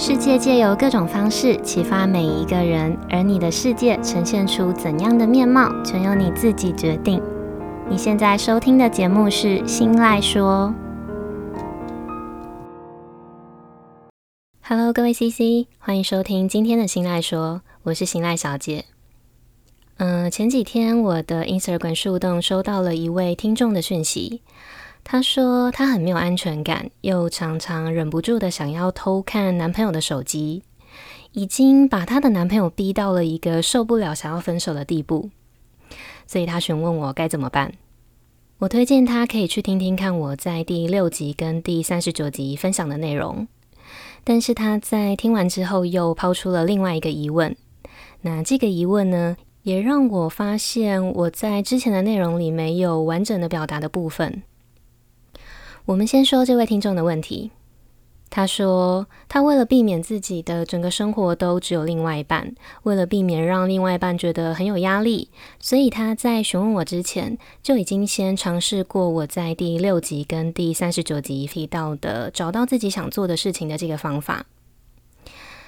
世界借由各种方式启发每一个人，而你的世界呈现出怎样的面貌，全由你自己决定。你现在收听的节目是《心赖说》。Hello，各位 CC，欢迎收听今天的《心赖说》，我是心赖小姐。嗯、前几天我的 Instagram 树洞收到了一位听众的讯息。她说她很没有安全感，又常常忍不住的想要偷看男朋友的手机，已经把她的男朋友逼到了一个受不了想要分手的地步。所以她询问我该怎么办。我推荐她可以去听听看我在第六集跟第三十九集分享的内容。但是她在听完之后又抛出了另外一个疑问。那这个疑问呢，也让我发现我在之前的内容里没有完整的表达的部分。我们先说这位听众的问题。他说，他为了避免自己的整个生活都只有另外一半，为了避免让另外一半觉得很有压力，所以他在询问我之前，就已经先尝试过我在第六集跟第三十九集提到的找到自己想做的事情的这个方法。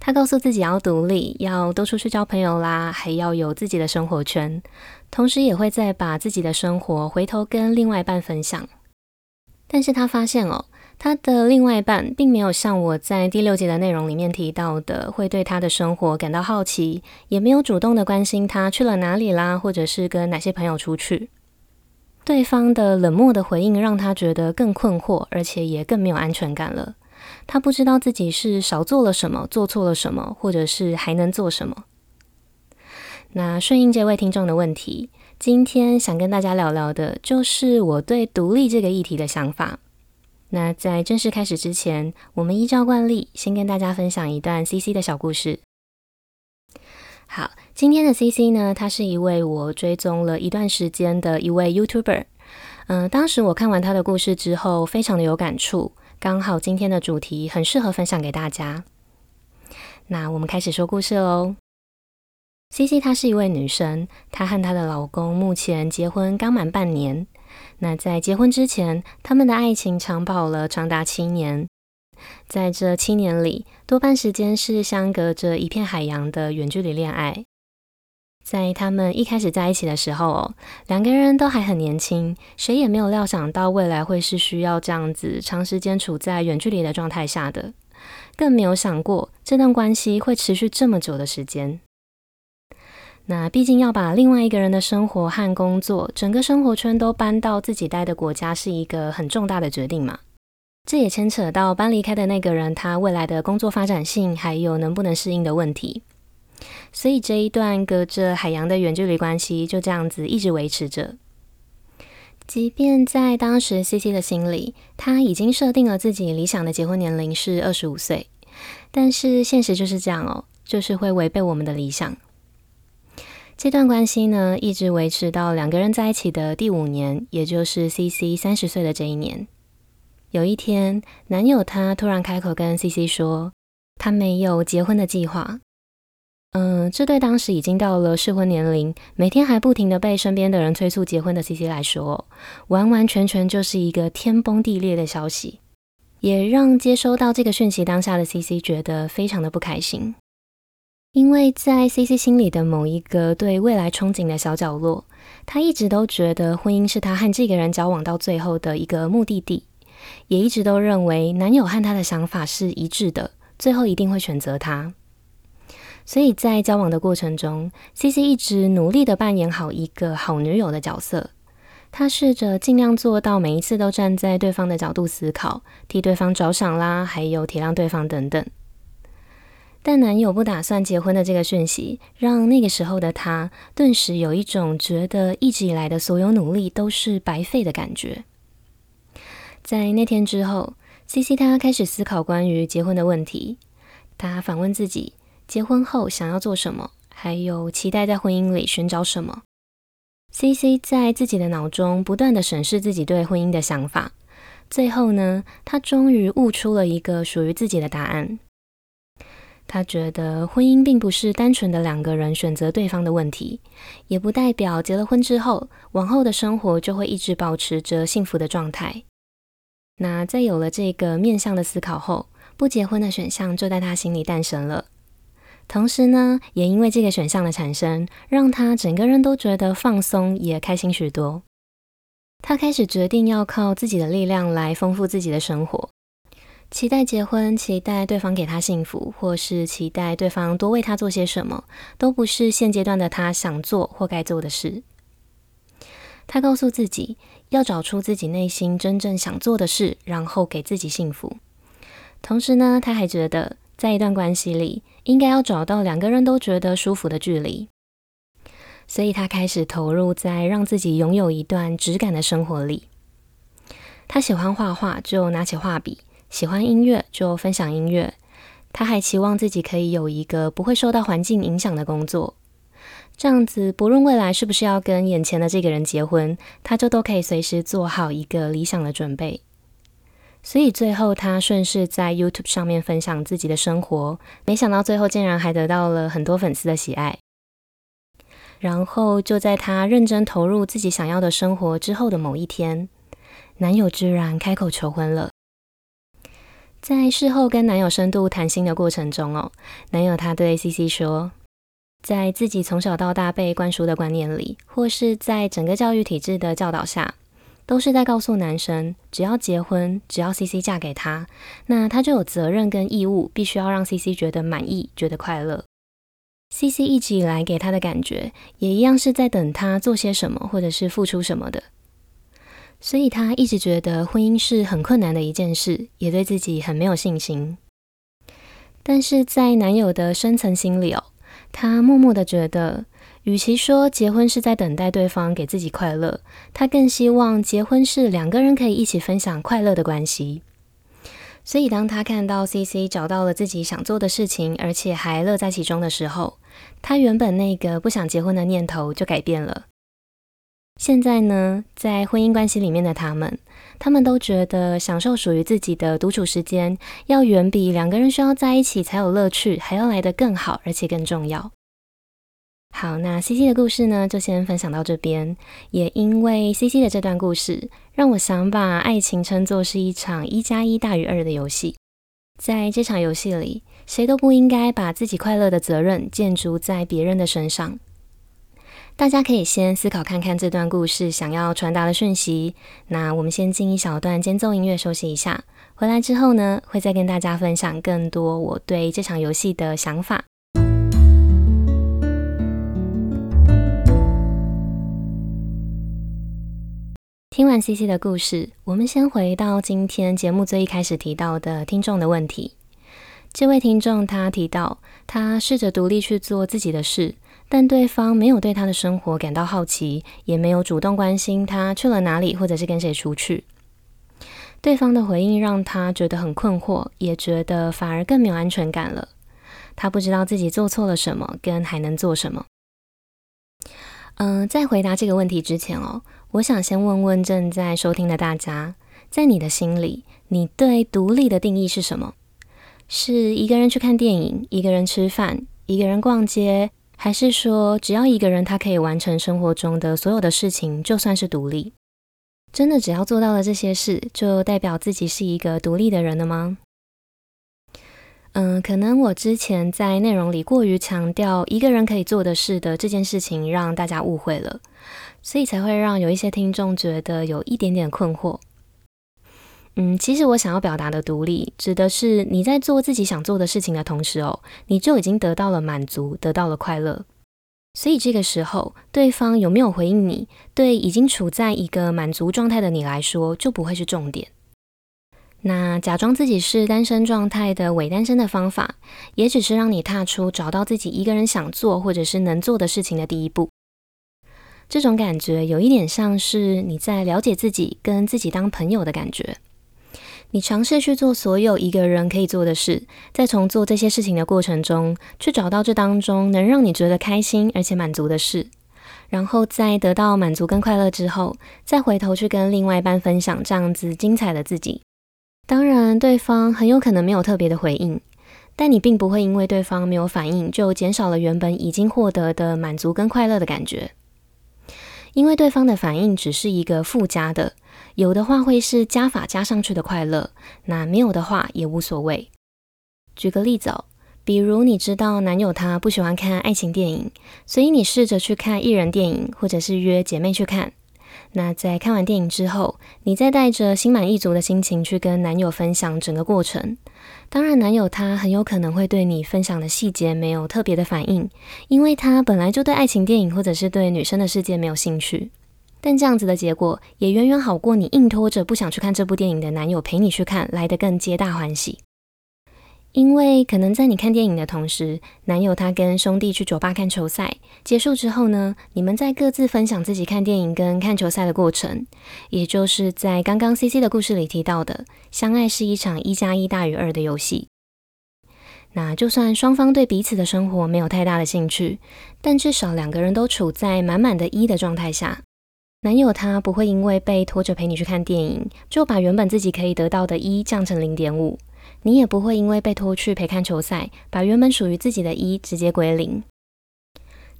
他告诉自己要独立，要多出去交朋友啦，还要有自己的生活圈，同时也会再把自己的生活回头跟另外一半分享。但是他发现哦，他的另外一半并没有像我在第六集的内容里面提到的，会对他的生活感到好奇，也没有主动的关心他去了哪里啦，或者是跟哪些朋友出去。对方的冷漠的回应让他觉得更困惑，而且也更没有安全感了。他不知道自己是少做了什么，做错了什么，或者是还能做什么。那顺应这位听众的问题。今天想跟大家聊聊的，就是我对独立这个议题的想法。那在正式开始之前，我们依照惯例，先跟大家分享一段 CC 的小故事。好，今天的 CC 呢，他是一位我追踪了一段时间的一位 YouTuber。嗯、当时我看完他的故事之后，非常的有感触，刚好今天的主题很适合分享给大家。那我们开始说故事喽。CC 她是一位女生，她和她的老公目前结婚刚满半年。那在结婚之前，他们的爱情长跑了长达七年。在这七年里，多半时间是相隔着一片海洋的远距离恋爱。在他们一开始在一起的时候，两个人都还很年轻，谁也没有料想到未来会是需要这样子长时间处在远距离的状态下的，更没有想过这段关系会持续这么久的时间。那毕竟要把另外一个人的生活和工作，整个生活圈都搬到自己待的国家，是一个很重大的决定嘛。这也牵扯到搬离开的那个人，他未来的工作发展性，还有能不能适应的问题。所以这一段隔着海洋的远距离关系，就这样子一直维持着。即便在当时 CC 的心里，他已经设定了自己理想的结婚年龄是二十五岁，但是现实就是这样哦，就是会违背我们的理想。这段关系呢，一直维持到两个人在一起的第五年，也就是 CC 三十岁的这一年。有一天，男友他突然开口跟 CC 说，他没有结婚的计划。嗯，这对当时已经到了适婚年龄，每天还不停的被身边的人催促结婚的 CC 来说，完完全全就是一个天崩地裂的消息，也让接收到这个讯息当下的 CC 觉得非常的不开心。因为在 CC 心里的某一个对未来憧憬的小角落，他一直都觉得婚姻是他和这个人交往到最后的一个目的地，也一直都认为男友和他的想法是一致的，最后一定会选择他。所以在交往的过程中，CC 一直努力的扮演好一个好女友的角色，他试着尽量做到每一次都站在对方的角度思考，替对方着想啦，还有体谅对方等等。但男友不打算结婚的这个讯息，让那个时候的她顿时有一种觉得一直以来的所有努力都是白费的感觉。在那天之后，CC 她开始思考关于结婚的问题。她反问自己：结婚后想要做什么？还有期待在婚姻里寻找什么？CC 在自己的脑中不断地审视自己对婚姻的想法。最后呢，她终于悟出了一个属于自己的答案。他觉得婚姻并不是单纯的两个人选择对方的问题，也不代表结了婚之后，往后的生活就会一直保持着幸福的状态。那在有了这个面向的思考后，不结婚的选项就在他心里诞生了。同时呢，也因为这个选项的产生，让他整个人都觉得放松，也开心许多。他开始决定要靠自己的力量来丰富自己的生活，期待结婚，期待对方给他幸福，或是期待对方多为他做些什么，都不是现阶段的他想做或该做的事。他告诉自己，要找出自己内心真正想做的事，然后给自己幸福。同时呢，他还觉得，在一段关系里，应该要找到两个人都觉得舒服的距离。所以他开始投入在让自己拥有一段质感的生活里。他喜欢画画，就拿起画笔；喜欢音乐，就分享音乐。他还期望自己可以有一个不会受到环境影响的工作，这样子，不论未来是不是要跟眼前的这个人结婚，他就都可以随时做好一个理想的准备。所以最后，他顺势在 YouTube 上面分享自己的生活，没想到最后竟然还得到了很多粉丝的喜爱。然后就在她认真投入自己想要的生活之后的某一天，男友居然开口求婚了。在事后跟男友深度谈心的过程中哦，男友他对 CC 说，在自己从小到大被灌输的观念里，或是在整个教育体制的教导下，都是在告诉男生，只要结婚，只要 CC 嫁给他，那他就有责任跟义务，必须要让 CC 觉得满意，觉得快乐。CC 一直以来给他的感觉，也一样是在等他做些什么，或者是付出什么的。所以他一直觉得婚姻是很困难的一件事，也对自己很没有信心。但是在男友的深层心里哦，他默默的觉得，与其说结婚是在等待对方给自己快乐，他更希望结婚是两个人可以一起分享快乐的关系。所以，当他看到 CC 找到了自己想做的事情，而且还乐在其中的时候，他原本那个不想结婚的念头就改变了。现在呢，在婚姻关系里面的他们，他们都觉得享受属于自己的独处时间，要远比两个人需要在一起才有乐趣还要来得更好，而且更重要。好，那 CC 的故事呢，就先分享到这边。也因为 CC 的这段故事，让我想把爱情称作是一场一加一大于二的游戏。在这场游戏里，谁都不应该把自己快乐的责任建筑在别人的身上。大家可以先思考看看这段故事想要传达的讯息。那我们先进一小段间奏音乐休息一下，回来之后呢，会再跟大家分享更多我对这场游戏的想法。听完 CC 的故事，我们先回到今天节目最一开始提到的听众的问题。这位听众他提到，他试着独立去做自己的事，但对方没有对他的生活感到好奇，也没有主动关心他去了哪里，或者是跟谁出去。对方的回应让他觉得很困惑，也觉得反而更没有安全感了。他不知道自己做错了什么，跟还能做什么。嗯、在回答这个问题之前哦。我想先问问正在收听的大家，在你的心里，你对独立的定义是什么？是一个人去看电影，一个人吃饭，一个人逛街，还是说只要一个人他可以完成生活中的所有的事情，就算是独立？真的只要做到了这些事，就代表自己是一个独立的人了吗？嗯，可能我之前在内容里过于强调一个人可以做的事的这件事情，让大家误会了。所以才会让有一些听众觉得有一点点困惑。嗯，其实我想要表达的独立，指的是你在做自己想做的事情的同时哦，你就已经得到了满足，得到了快乐。所以这个时候，对方有没有回应你，对已经处在一个满足状态的你来说，就不会是重点。那假装自己是单身状态的伪单身的方法，也只是让你踏出找到自己一个人想做或者是能做的事情的第一步。这种感觉有一点像是你在了解自己，跟自己当朋友的感觉。你尝试去做所有一个人可以做的事，在从做这些事情的过程中，去找到这当中能让你觉得开心而且满足的事，然后在得到满足跟快乐之后，再回头去跟另外一半分享这样子精彩的自己。当然，对方很有可能没有特别的回应，但你并不会因为对方没有反应，就减少了原本已经获得的满足跟快乐的感觉。因为对方的反应只是一个附加的，有的话会是加法加上去的快乐，那没有的话也无所谓。举个例子哦，比如你知道男友他不喜欢看爱情电影，所以你试着去看一人电影，或者是约姐妹去看。那在看完电影之后，你再带着心满意足的心情去跟男友分享整个过程。当然，男友他很有可能会对你分享的细节没有特别的反应，因为他本来就对爱情电影或者是对女生的世界没有兴趣。但这样子的结果也远远好过你硬拖着不想去看这部电影的男友陪你去看来得更皆大欢喜。因为可能在你看电影的同时，男友他跟兄弟去酒吧看球赛，结束之后呢，你们在各自分享自己看电影跟看球赛的过程，也就是在刚刚 CC 的故事里提到的，相爱是一场一加一大于二的游戏。那就算双方对彼此的生活没有太大的兴趣，但至少两个人都处在满满的一的状态下，男友他不会因为被拖着陪你去看电影，就把原本自己可以得到的一降成零点五。你也不会因为被拖去陪看球赛，把原本属于自己的一直接归零。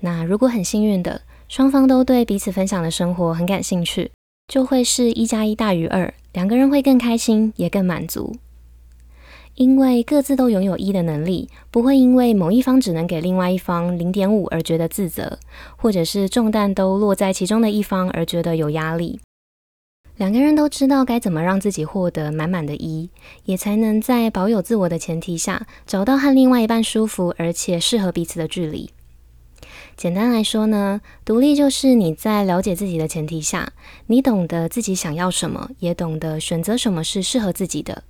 那如果很幸运的，双方都对彼此分享的生活很感兴趣，就会是一加一大于二，两个人会更开心，也更满足。因为各自都拥有一的能力，不会因为某一方只能给另外一方零点五而觉得自责，或者是重担都落在其中的一方而觉得有压力。两个人都知道该怎么让自己获得满满的一，也才能在保有自我的前提下，找到和另外一半舒服而且适合彼此的距离。简单来说呢，独立就是你在了解自己的前提下，你懂得自己想要什么，也懂得选择什么是适合自己的。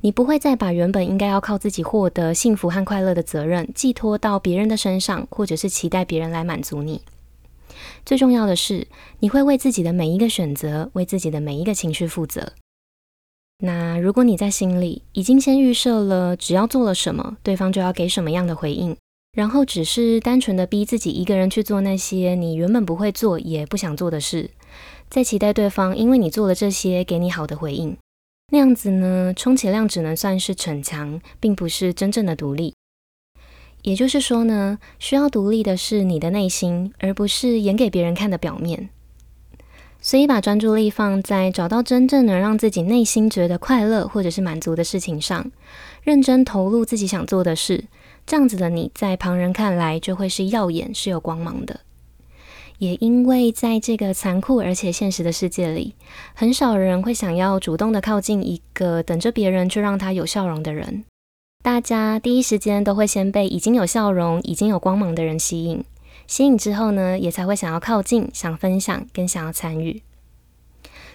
你不会再把原本应该要靠自己获得幸福和快乐的责任寄托到别人的身上，或者是期待别人来满足你。最重要的是，你会为自己的每一个选择，为自己的每一个情绪负责。那如果你在心里已经先预设了，只要做了什么，对方就要给什么样的回应，然后只是单纯的逼自己一个人去做那些你原本不会做也不想做的事，再期待对方因为你做了这些给你好的回应，那样子呢，充其量只能算是逞强，并不是真正的独立。也就是说呢，需要独立的是你的内心，而不是演给别人看的表面。所以把专注力放在找到真正能让自己内心觉得快乐或者是满足的事情上，认真投入自己想做的事，这样子的你在旁人看来就会是耀眼、是有光芒的。也因为在这个残酷而且现实的世界里，很少人会想要主动的靠近一个等着别人去让他有笑容的人。大家第一时间都会先被已经有笑容、已经有光芒的人吸引，吸引之后呢，也才会想要靠近、想分享、跟想要参与。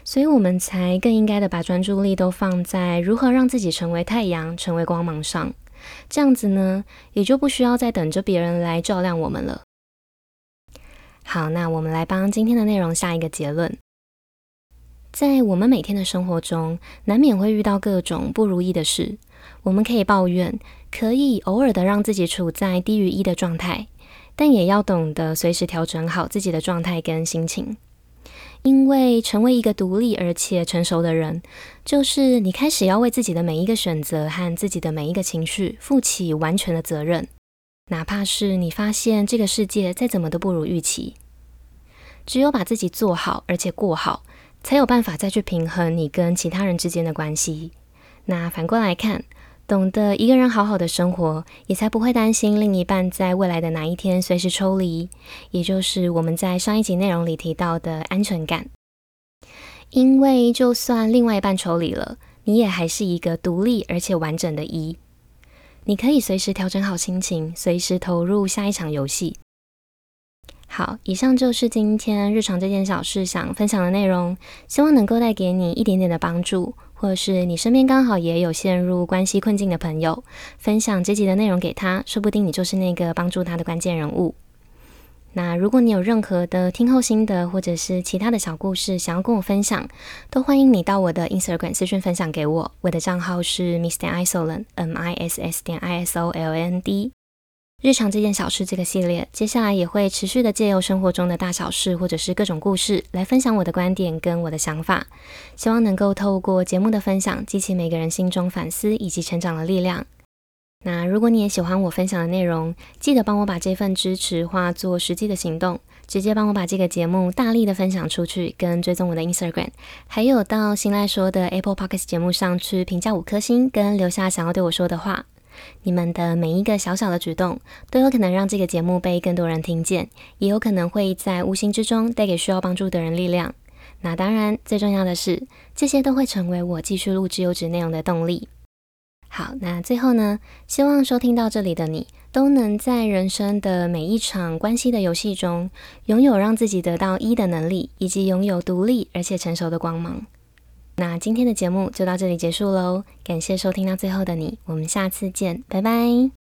所以，我们才更应该的把专注力都放在如何让自己成为太阳、成为光芒上。这样子呢，也就不需要再等着别人来照亮我们了。好，那我们来帮今天的内容下一个结论。在我们每天的生活中，难免会遇到各种不如意的事。我们可以抱怨，可以偶尔的让自己处在低于一的状态，但也要懂得随时调整好自己的状态跟心情。因为成为一个独立而且成熟的人，就是你开始要为自己的每一个选择和自己的每一个情绪负起完全的责任，哪怕是你发现这个世界再怎么都不如预期。只有把自己做好，而且过好，才有办法再去平衡你跟其他人之间的关系。那反过来看，懂得一个人好好的生活，也才不会担心另一半在未来的哪一天随时抽离，也就是我们在上一集内容里提到的安全感。因为就算另外一半抽离了，你也还是一个独立而且完整的一，你可以随时调整好心情，随时投入下一场游戏。好，以上就是今天日常这件小事想分享的内容，希望能够带给你一点点的帮助。或者是你身边刚好也有陷入关系困境的朋友，分享这集的内容给他，说不定你就是那个帮助他的关键人物。那如果你有任何的听后心得，或者是其他的小故事想要跟我分享，都欢迎你到我的 Instagram 私讯分享给我。我的账号是 Miss 点 Isoland，M I S S 点 I S O L A N D。日常这件小事这个系列，接下来也会持续的借由生活中的大小事，或者是各种故事，来分享我的观点跟我的想法。希望能够透过节目的分享，激起每个人心中反思以及成长的力量。那如果你也喜欢我分享的内容，记得帮我把这份支持化作实际的行动，直接帮我把这个节目大力的分享出去，跟追踪我的 Instagram，还有到新赖说的 Apple Podcast 节目上去评价五颗星，跟留下想要对我说的话。你们的每一个小小的举动，都有可能让这个节目被更多人听见，也有可能会在无形之中带给需要帮助的人力量。那当然，最重要的是，这些都会成为我继续录制优质内容的动力。好，那最后呢，希望收听到这里的你，都能在人生的每一场关系的游戏中，拥有让自己得到一的能力，以及拥有独立而且成熟的光芒。那今天的节目就到这里结束喽，感谢收听到最后的你，我们下次见，拜拜。